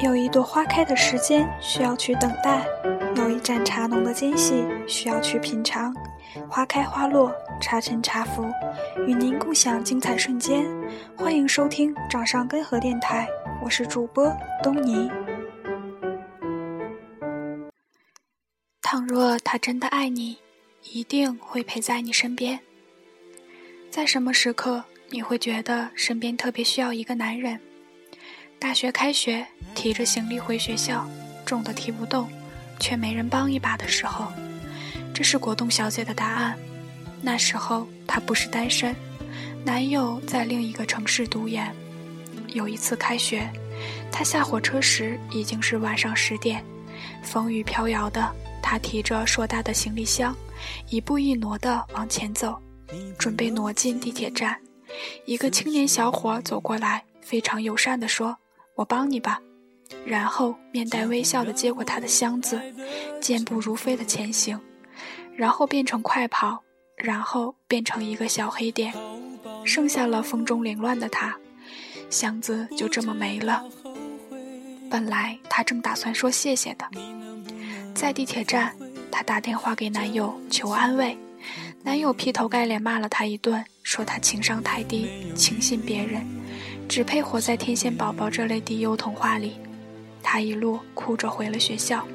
有一朵花开的时间需要去等待，有一盏茶浓的间隙需要去品尝。花开花落，茶沉茶浮，与您共享精彩瞬间。欢迎收听掌上根河电台，我是主播东尼。倘若他真的爱你，一定会陪在你身边。在什么时刻，你会觉得身边特别需要一个男人？大学开学，提着行李回学校，重的提不动，却没人帮一把的时候，这是果冻小姐的答案。那时候她不是单身，男友在另一个城市读研。有一次开学，她下火车时已经是晚上十点，风雨飘摇的，她提着硕大的行李箱，一步一挪地往前走，准备挪进地铁站。一个青年小伙走过来，非常友善地说。我帮你吧，然后面带微笑地接过他的箱子，健步如飞地前行，然后变成快跑，然后变成一个小黑点，剩下了风中凌乱的他，箱子就这么没了。本来他正打算说谢谢的，在地铁站，他打电话给男友求安慰，男友劈头盖脸骂了他一顿，说他情商太低，轻信别人。只配活在天线宝宝这类低幼童话里。他一路哭着回了学校。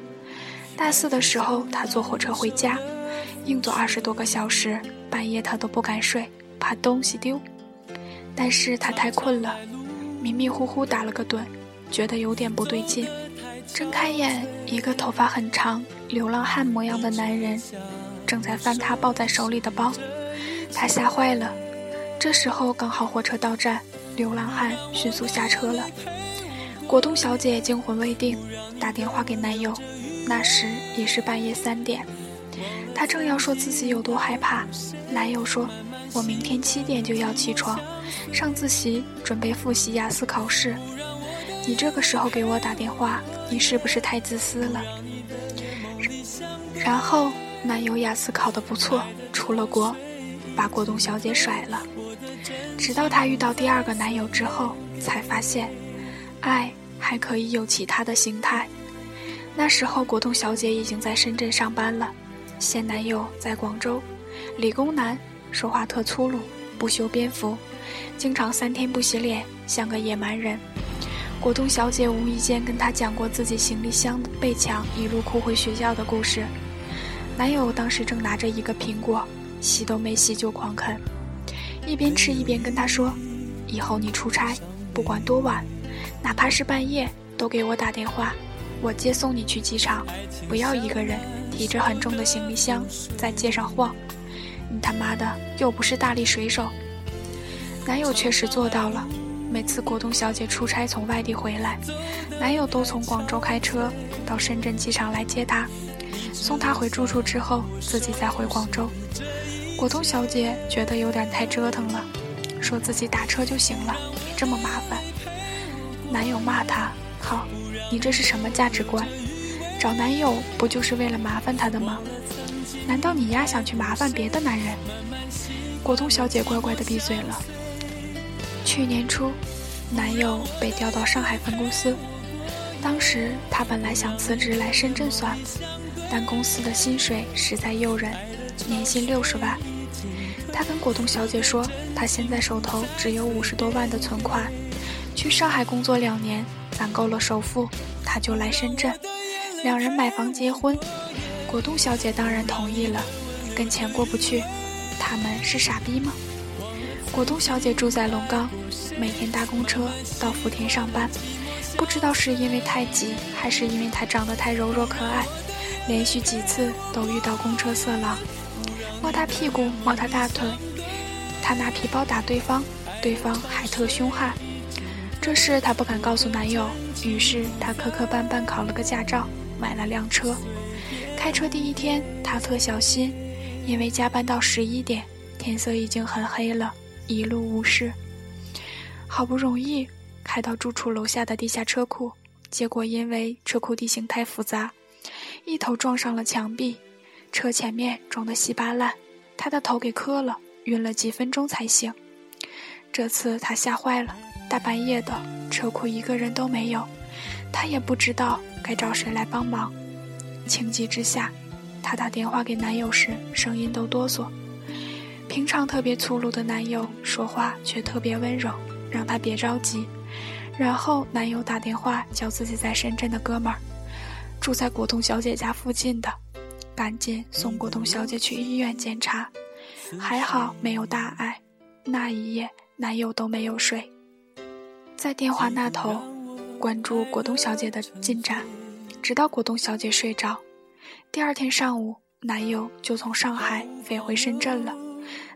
大四的时候，他坐火车回家，硬坐二十多个小时，半夜他都不敢睡，怕东西丢。但是他太困了，迷迷糊糊打了个盹，觉得有点不对劲。睁开眼，一个头发很长、流浪汉模样的男人正在翻他抱在手里的包，他吓坏了。这时候刚好火车到站。流浪汉迅速下车了，果冻小姐惊魂未定，打电话给男友。那时已是半夜三点，她正要说自己有多害怕，男友说：“我明天七点就要起床，上自习，准备复习雅思考试。你这个时候给我打电话，你是不是太自私了？”然后男友雅思考得不错，出了国，把果冻小姐甩了。直到她遇到第二个男友之后，才发现，爱还可以有其他的形态。那时候，果冻小姐已经在深圳上班了，现男友在广州，理工男，说话特粗鲁，不修边幅，经常三天不洗脸，像个野蛮人。果冻小姐无意间跟他讲过自己行李箱被抢，一路哭回学校的故事。男友当时正拿着一个苹果，洗都没洗就狂啃。一边吃一边跟他说：“以后你出差，不管多晚，哪怕是半夜，都给我打电话，我接送你去机场。不要一个人提着很重的行李箱在街上晃，你他妈的又不是大力水手。”男友确实做到了。每次果冻小姐出差从外地回来，男友都从广州开车到深圳机场来接她，送她回住处之后，自己再回广州。果冻小姐觉得有点太折腾了，说自己打车就行了，别这么麻烦。男友骂她：“好，你这是什么价值观？找男友不就是为了麻烦他的吗？难道你丫想去麻烦别的男人？”果冻小姐乖乖的闭嘴了。去年初，男友被调到上海分公司，当时她本来想辞职来深圳算了，但公司的薪水实在诱人。年薪六十万，他跟果冻小姐说，他现在手头只有五十多万的存款，去上海工作两年，攒够了首付，他就来深圳，两人买房结婚。果冻小姐当然同意了，跟钱过不去，他们是傻逼吗？果冻小姐住在龙岗，每天搭公车到福田上班，不知道是因为太挤，还是因为她长得太柔弱可爱，连续几次都遇到公车色狼。摸他屁股，摸他大腿，他拿皮包打对方，对方还特凶悍。这事她不敢告诉男友，于是她磕磕绊绊考了个驾照，买了辆车。开车第一天，她特小心，因为加班到十一点，天色已经很黑了，一路无事。好不容易开到住处楼下的地下车库，结果因为车库地形太复杂，一头撞上了墙壁。车前面撞得稀巴烂，他的头给磕了，晕了几分钟才醒。这次他吓坏了，大半夜的，车库一个人都没有，他也不知道该找谁来帮忙。情急之下，他打电话给男友时，声音都哆嗦。平常特别粗鲁的男友说话却特别温柔，让他别着急。然后男友打电话叫自己在深圳的哥们儿，住在果冻小姐家附近的，赶紧送果冻小姐去医院检查。还好没有大碍。那一夜男友都没有睡，在电话那头关注果冻小姐的进展，直到果冻小姐睡着。第二天上午，男友就从上海飞回深圳了。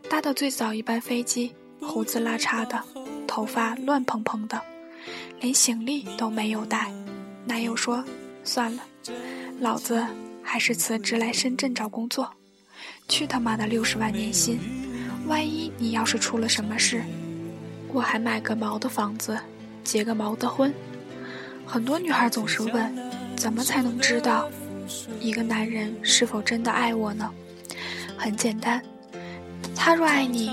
搭的最早一班飞机，胡子拉碴的，头发乱蓬蓬的，连行李都没有带。男友说：“算了，老子还是辞职来深圳找工作。去他妈的六十万年薪！万一你要是出了什么事，我还买个毛的房子，结个毛的婚。”很多女孩总是问：怎么才能知道一个男人是否真的爱我呢？很简单。他若爱你，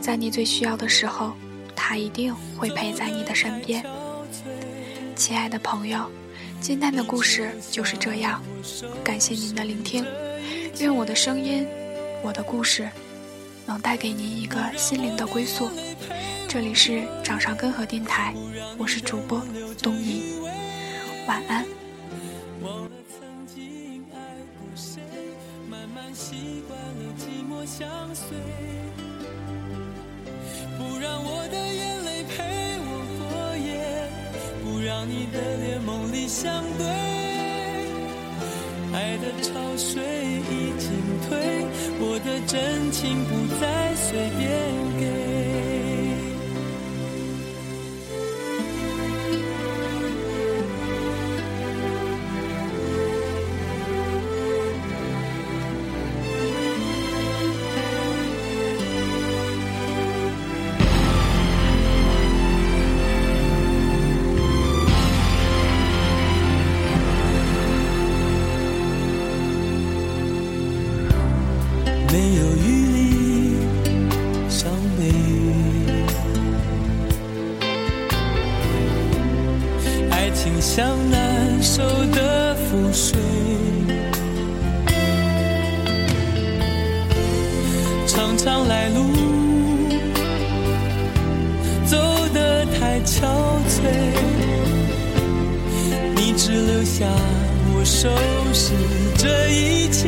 在你最需要的时候，他一定会陪在你的身边。亲爱的朋友，今天的故事就是这样，感谢您的聆听。愿我的声音，我的故事，能带给您一个心灵的归宿。这里是掌上根河电台，我是主播东尼，晚安。相随，你的脸梦里相对。爱的潮水已经退，我的真情不再随便给。水，常常来路走得太憔悴，你只留下我收拾这一切。